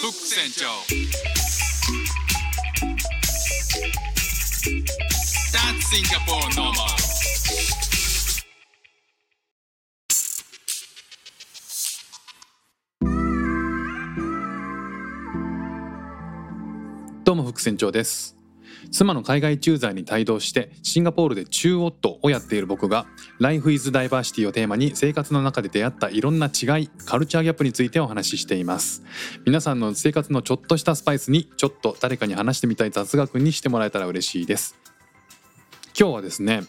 フック船長 That's Singapore normal どうも副船長です妻の海外駐在に帯同してシンガポールで中オットをやっている僕が Life is Diversity をテーマに生活の中で出会ったいろんな違いカルチャーギャップについてお話ししています。皆さんの生活のちょっとしたスパイスにちょっと誰かに話してみたい雑学にしてもらえたら嬉しいです。今日はですね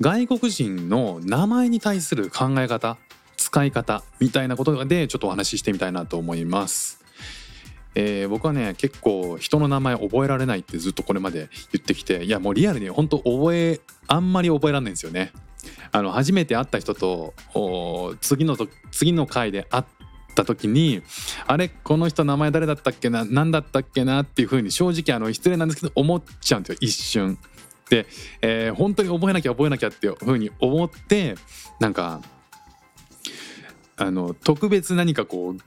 外国人の名前に対する考え方使い方みたいなことでちょっとお話ししてみたいなと思います。えー、僕はね結構人の名前覚えられないってずっとこれまで言ってきていやもうリアルに本当覚えあんまり覚えられないんですよね。あの初めて会った人と次のと次の回で会った時にあれこの人名前誰だったっけな何だったっけなっていうふうに正直あの失礼なんですけど思っちゃうんですよ一瞬。で、えー、本当に覚えなきゃ覚えなきゃっていうふうに思ってなんかあの特別何かこう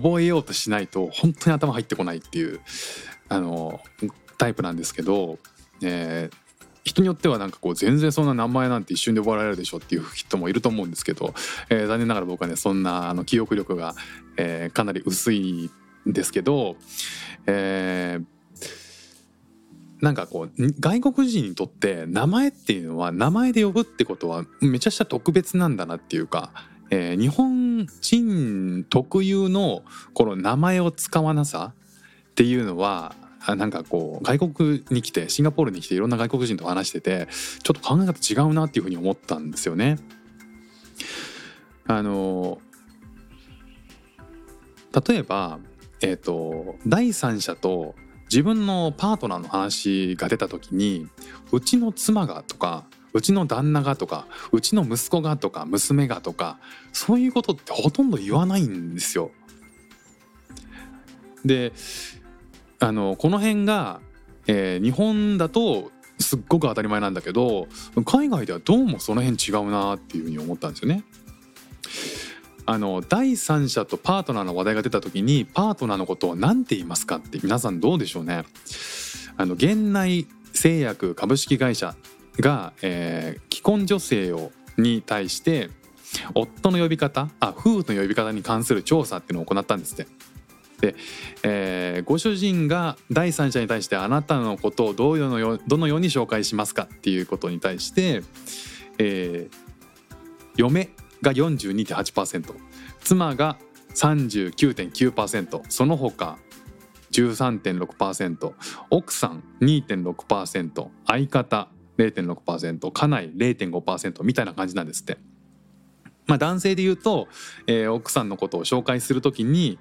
覚えようとしないと本当に頭入ってこないっていうあのタイプなんですけど、えー、人によってはなんかこう全然そんな名前なんて一瞬で覚えられるでしょっていう人もいると思うんですけど、えー、残念ながら僕はねそんなあの記憶力が、えー、かなり薄いんですけど、えー、なんかこう外国人にとって名前っていうのは名前で呼ぶってことはめちゃくちゃ特別なんだなっていうかえー、日本人特有のこの名前を使わなさっていうのはなんかこう外国に来てシンガポールに来ていろんな外国人と話しててちょっと考え方違うなっていうふうに思ったんですよね。あの例えば、えーと、第三者と自分のパートナーの話が出た時に「うちの妻が」とかうちの旦那がとかうちの息子がとか娘がとかそういうことってほとんど言わないんですよ。であのこの辺が、えー、日本だとすっごく当たり前なんだけど海外ではどうもその辺違うなっていうふうに思ったんですよね。あの第三者とパートナーの話題が出た時にパートナーのことを何て言いますかって皆さんどうでしょうね。あの現内製薬株式会社が、えー、既婚女性をに対して夫の呼び方あ夫婦の呼び方に関する調査っていうのを行ったんですって。で、えー、ご主人が第三者に対してあなたのことをどうのよどのように紹介しますかっていうことに対して、えー、嫁が42.8%妻が39.9%その他13.6%奥さん2.6%相方0.6%家内0.5%みたいな感じなんですって。まあ、男性で言うと、えー、奥さんのことを紹介する時に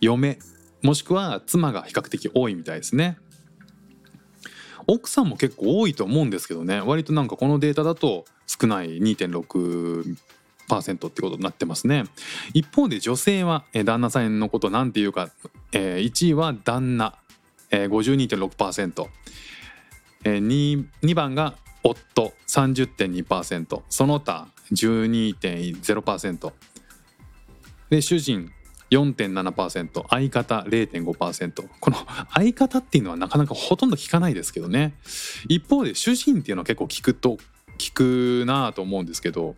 嫁もしくは妻が比較的多いみたいですね。奥さんも結構多いと思うんですけどね割となんかこのデータだと少ない2.6%ってことになってますね一方で女性は、旦那さんのことなんていうか、1位は旦那52.6%、え、2, 2番が夫30.2%その他12.0%で主人4.7%相方0.5%この相方っていうのはなかなかほとんど聞かないですけどね。一方で主人っていうのは結構聞くと聞くなと思うんですけど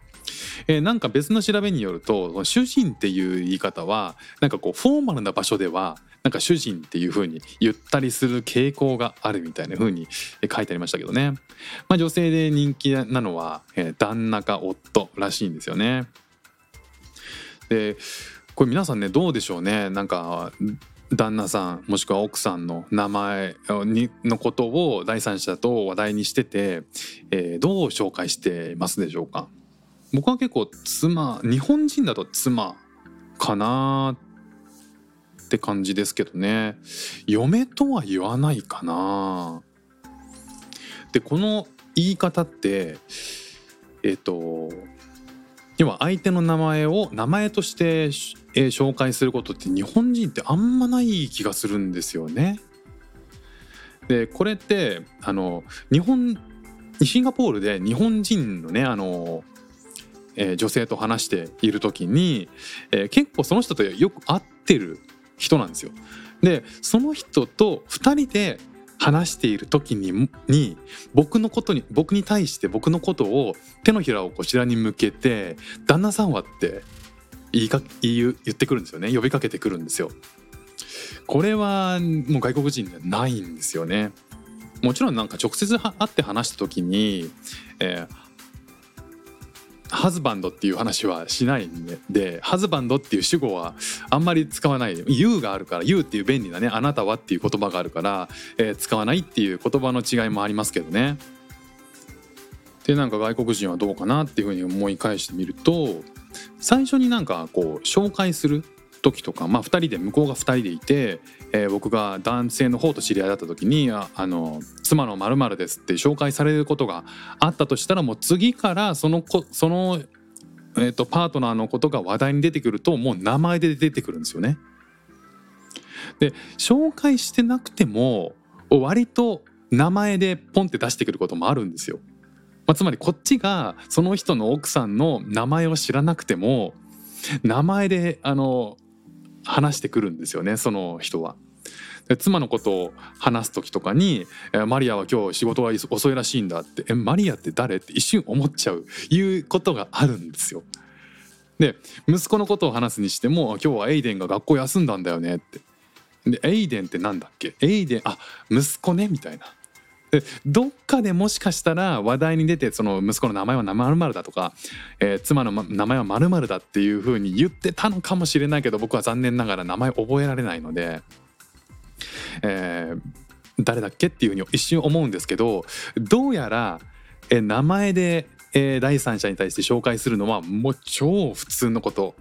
えー、なんか別の調べによると主人っていう言い方はなんかこうフォーマルな場所ではなんか主人っていう風に言ったりする傾向があるみたいな風に書いてありましたけどね、まあ、女性で人気なのは、え、旦那か夫らしいんですよね。でこれ皆さんねどうでしょうね。なんか旦那さんもしくは奥さんの名前のことを第三者と話題にしてて、えー、どう紹介してますでしょうか。僕は結構妻日本人だと妻かなって感じですけどね嫁とは言わないかなでこの言い方ってえっ、と要は相手の名前を名前として、えー、紹介することって日本人ってあんまない気がするんですよね。でこれってあの日本シンガポールで日本人のねあの、えー、女性と話している時に、えー、結構その人とよく会ってる人なんですよ。でその人と2人で話している時にに僕のことに僕に対して僕のことを手のひらをこちらに向けて「旦那さんは?」って言いか言ってくるんですよね呼びかけてくるんですよ。これはもう外国人ではないんですよね。もちろんなんか直接会って話した時に、えーハズバンドっていう話はしないんででハズバンドっていう主語はあんまり使わない「You」があるから「You」っていう便利なね「あなたは」っていう言葉があるから、えー、使わないっていう言葉の違いもありますけどね。でなんか外国人はどうかなっていうふうに思い返してみると最初になんかこう紹介する時とか、まあ、2人で向こうが2人でいて、えー、僕が男性の方と知り合いだった時に「あの妻のまるです」って紹介されることがあったとしたらもう次からそのこその、えーと、パートナーのことが話題に出てくるともう名前で出てくるんですよね。で紹介してなくても割と名前でポンって出してくることもあるんですよ。まあ、つまりこっちがその人の奥さんの名前を知らなくても名前であの話してくるんですよねその人は。で妻のことを話す時とかに「マリアは今日仕事が遅いらしいんだ」って「えマリアって誰?」って一瞬思っちゃういうことがあるんですよ。で息子のことを話すにしても「今日はエイデンが学校休んだんだよね」って。でエイデンってなんだっけ？エイデンあ息子ねみたいな。どっかでもしかしたら話題に出てその息子の名前は〇〇だとか、えー、妻の名前は〇〇だっていうふうに言ってたのかもしれないけど僕は残念ながら名前覚えられないので、えー、誰だっけっていうふうに一瞬思うんですけどどうやら、えー、名前で、えー、第三者に対して紹介するのはもう超普通のこと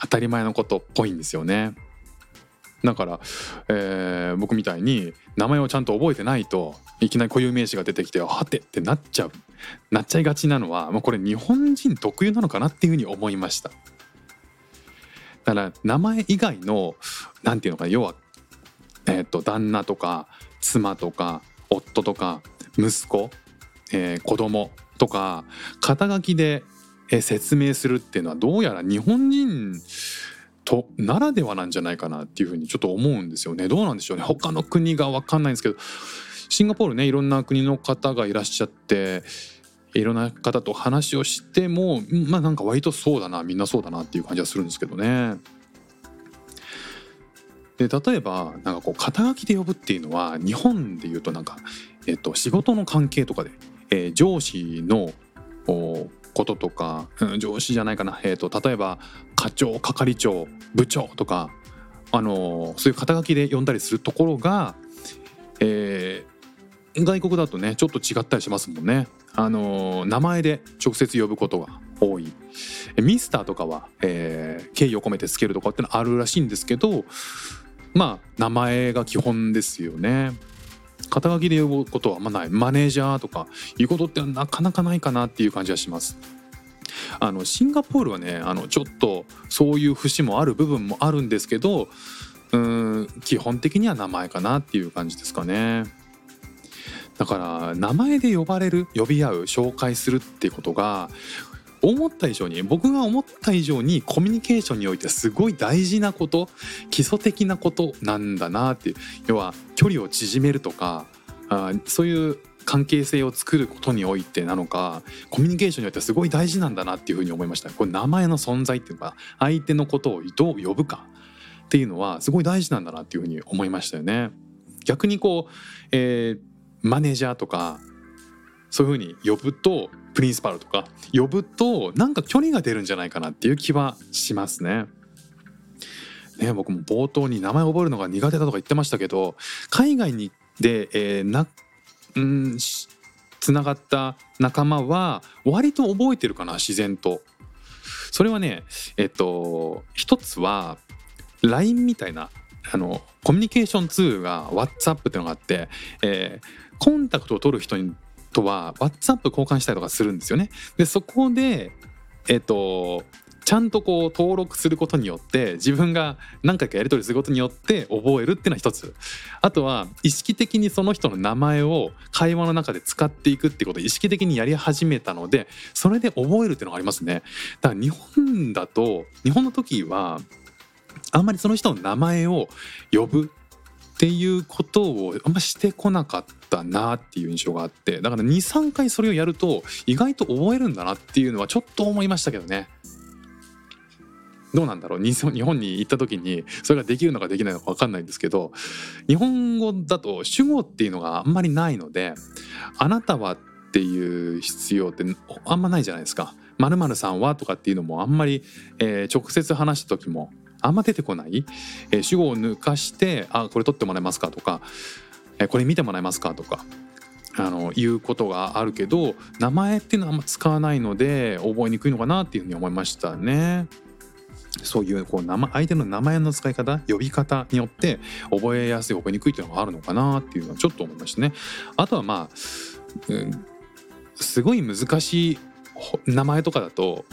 当たり前のことっぽいんですよね。だから、えー、僕みたいに名前をちゃんと覚えてないといきなり固有名詞が出てきて「はて」ってなっちゃうなっちゃいがちなのはもうこれ日本人特有なのかなっていうふうに思いました。だから名前以外の何て言うのか要は、えーと、旦那とか妻とか夫とか息子、えー、子供とか肩書きで説明するっていうのはどうやら日本人とならではなんじゃないかなっていうふうにちょっと思うんですよね。どうなんでしょうね。他の国が分かんないんですけどシンガポールねいろんな国の方がいらっしゃっていろんな方と話をしてもまあなんか割とそうだなみんなそうだなっていう感じはするんですけどね。で例えばなんかこう肩書きで呼ぶっていうのは日本でいうとなんか、えっと、仕事の関係とかで、えー、上司のこととか、うん、上司じゃないかな、えーと、例えば課長係長部長とか、あの、そういう肩書きで呼んだりするところが、えー、外国だとねちょっと違ったりしますもんね。あの、名前で直接呼ぶことが多いミスターとかは、えー、敬意を込めてつけるとかってのあるらしいんですけどまあ名前が基本ですよね。肩書きで呼ぶことはあんまないマネージャーとかいうことってなかなかないかなっていう感じはします。あのシンガポールはねあのちょっとそういう節もある部分もあるんですけどうん基本的には名前かなっていう感じですかね。だから名前で呼ばれる呼び合う紹介するってことが思った以上に僕が思った以上にコミュニケーションにおいてすごい大事なこと基礎的なことなんだなっていう要は距離を縮めるとかあそういう関係性を作ることにおいてなのかコミュニケーションにおいてすごい大事なんだなっていうふうに思いましたこれ名前の存在っていうか相手のことをどう呼ぶかっていうのはすごい大事なんだなっていうふうに思いましたよね逆にこう、えー、マネージャーとかそういうふうに呼ぶとプリンスパルとか呼ぶとなんか距離が出るんじゃないかなっていう気はしますね。ね僕も冒頭に名前覚えるのが苦手だとか言ってましたけど海外にで、えー、なうんつながった仲間は割と覚えてるかな自然と。それはねえっと一つは LINE みたいなあのコミュニケーションツールが WhatsApp っていうのがあって、えー、コンタクトを取る人とは WhatsApp 交換したりとかするんですよね。でそこでえっ、とちゃんとこう登録することによって自分が何回かやり取りすることによって覚えるっていうのは一つあとは意識的にその人の名前を会話の中で使っていくってことを意識的にやり始めたのでそれで覚えるっていうのがありますねだから日本だと日本の時はあんまりその人の名前を呼ぶっていうことをあんましてこなかったなっていう印象があってだから23回それをやると意外と覚えるんだなっていうのはちょっと思いましたけどね。どうなんだろう？日本に行った時にそれができるのかできないのか分かんないんですけど日本語だと主語っていうのがあんまりないので「あなたは」っていう必要ってあんまないじゃないですか。まるさんはとかっていうのもあんまり、えー、直接話した時もあんま出てこない、えー、主語を抜かして「あこれ取ってもらえますか」とか、えー「これ見てもらえますか」とかあのいうことがあるけど名前っていうのはあんま使わないので覚えにくいのかなっていうふうに思いましたね。そういうこう名前相手の名前の使い方呼び方によって覚えやすい覚えにくいっていうのがあるのかなっていうのはちょっと思いましたね。あとはまあ、うん、すごい難しい名前とかだと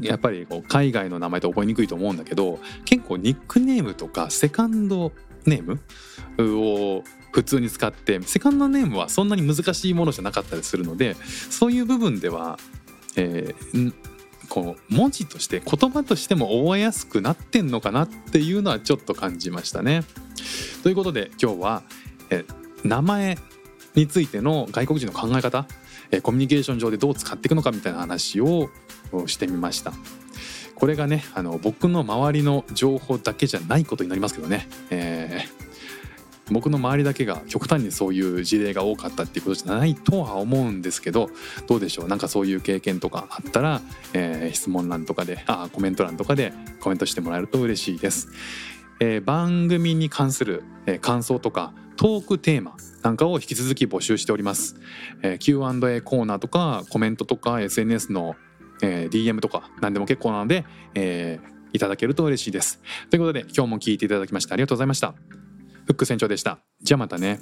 やっぱりこう海外の名前って覚えにくいと思うんだけど結構ニックネームとかセカンドネームを普通に使ってセカンドネームはそんなに難しいものじゃなかったりするのでそういう部分では、えー、こう文字として言葉としても覚えやすくなってんのかなっていうのはちょっと感じましたね。ということで今日はえ名前についての外国人の考え方えコミュニケーション上でどう使っていくのかみたいな話をしてみました。これがねあの僕の周りの情報だけじゃないことになりますけどね、えー僕の周りだけが極端にそういう事例が多かったっていうことじゃないとは思うんですけどどうでしょう？なんかそういう経験とかあったら、えー、質問欄とかであコメント欄とかでコメントしてもらえると嬉しいです。えー、番組に関する、えー、感想とかトークテーマなんかを引き続き募集しております。えー、Q&A コーナーとかコメントとか SNS の、えー、DM とか何でも結構なので、えー、いただけると嬉しいです。ということで今日も聞いていただきましてありがとうございました。フック船長でした。じゃあまたね。